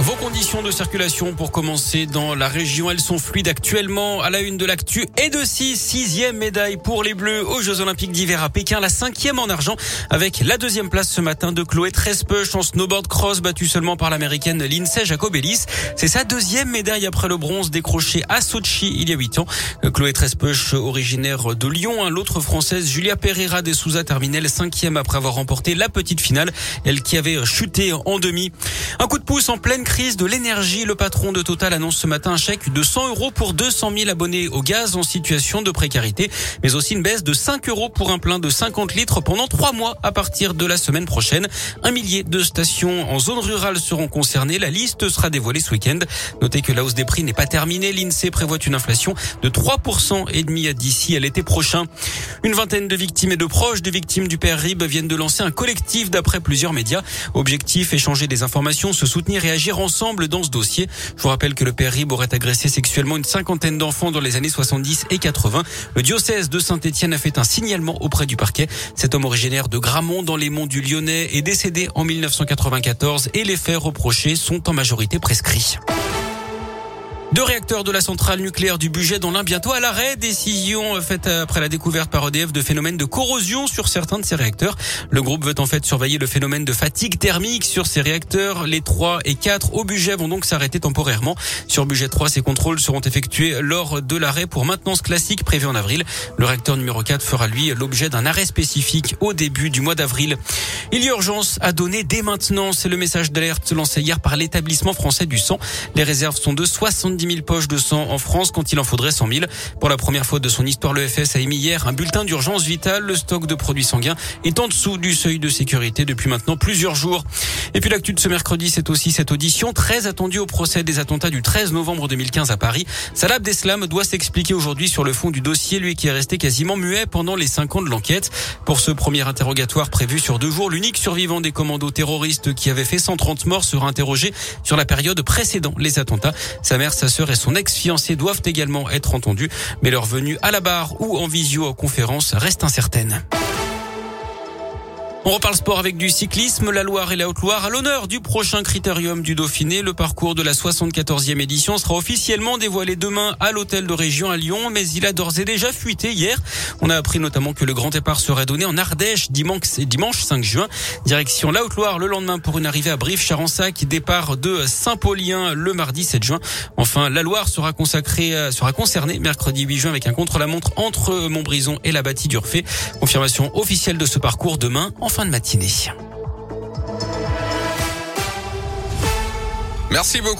Vos conditions de circulation pour commencer dans la région, elles sont fluides actuellement à la une de l'actu et de 6, sixième médaille pour les Bleus aux Jeux Olympiques d'hiver à Pékin, la cinquième en argent avec la deuxième place ce matin de Chloé Trespeuch en snowboard cross battue seulement par l'américaine Lindsay Jacobellis. C'est sa deuxième médaille après le bronze décroché à Sochi il y a huit ans. Chloé Trespeuch, originaire de Lyon, l'autre française Julia Pereira de Souza terminait cinquième après avoir remporté la petite finale, elle qui avait chuté en demi. Un coup de pouce en pleine crise de l'énergie. Le patron de Total annonce ce matin un chèque de 100 euros pour 200 000 abonnés au gaz en situation de précarité, mais aussi une baisse de 5 euros pour un plein de 50 litres pendant trois mois à partir de la semaine prochaine. Un millier de stations en zone rurale seront concernées. La liste sera dévoilée ce week-end. Notez que la hausse des prix n'est pas terminée. L'INSEE prévoit une inflation de 3% et demi d'ici à l'été prochain. Une vingtaine de victimes et de proches de victimes du père Rib viennent de lancer un collectif d'après plusieurs médias. Objectif, échanger des informations, se soutenir et agir ensemble dans ce dossier. Je vous rappelle que le père Rib aurait agressé sexuellement une cinquantaine d'enfants dans les années 70 et 80. Le diocèse de Saint-Étienne a fait un signalement auprès du parquet. Cet homme originaire de Gramont dans les monts du Lyonnais est décédé en 1994 et les faits reprochés sont en majorité prescrits. Deux réacteurs de la centrale nucléaire du budget dans l'un bientôt à l'arrêt. Décision faite après la découverte par EDF de phénomènes de corrosion sur certains de ces réacteurs. Le groupe veut en fait surveiller le phénomène de fatigue thermique sur ces réacteurs. Les 3 et 4 au budget vont donc s'arrêter temporairement. Sur budget 3, ces contrôles seront effectués lors de l'arrêt pour maintenance classique prévu en avril. Le réacteur numéro 4 fera lui l'objet d'un arrêt spécifique au début du mois d'avril. Il y a urgence à donner dès maintenant. C'est le message d'alerte lancé hier par l'établissement français du sang. Les réserves sont de 70 10 000 poches de sang en France quand il en faudrait 100 000. Pour la première fois de son histoire, l'EFS a émis hier un bulletin d'urgence vitale. Le stock de produits sanguins est en dessous du seuil de sécurité depuis maintenant plusieurs jours. Et puis l'actu de ce mercredi, c'est aussi cette audition très attendue au procès des attentats du 13 novembre 2015 à Paris. Salah Abdeslam doit s'expliquer aujourd'hui sur le fond du dossier, lui qui est resté quasiment muet pendant les cinq ans de l'enquête. Pour ce premier interrogatoire prévu sur deux jours, l'unique survivant des commandos terroristes qui avait fait 130 morts sera interrogé sur la période précédant les attentats. Sa mère, sa sœur et son ex-fiancé doivent également être entendus, mais leur venue à la barre ou en visioconférence reste incertaine. On reparle sport avec du cyclisme. La Loire et la Haute-Loire à l'honneur du prochain critérium du Dauphiné. Le parcours de la 74e édition sera officiellement dévoilé demain à l'hôtel de région à Lyon, mais il a d'ores et déjà fuité hier. On a appris notamment que le grand départ serait donné en Ardèche dimanche, dimanche 5 juin. Direction la Haute-Loire le lendemain pour une arrivée à Brive-Charensac. Départ de Saint-Paulien le mardi 7 juin. Enfin, la Loire sera consacrée, euh, sera concernée mercredi 8 juin avec un contre-la-montre entre Montbrison et la bâtie d'Urfé. Confirmation officielle de ce parcours demain fin de matinée. Merci beaucoup.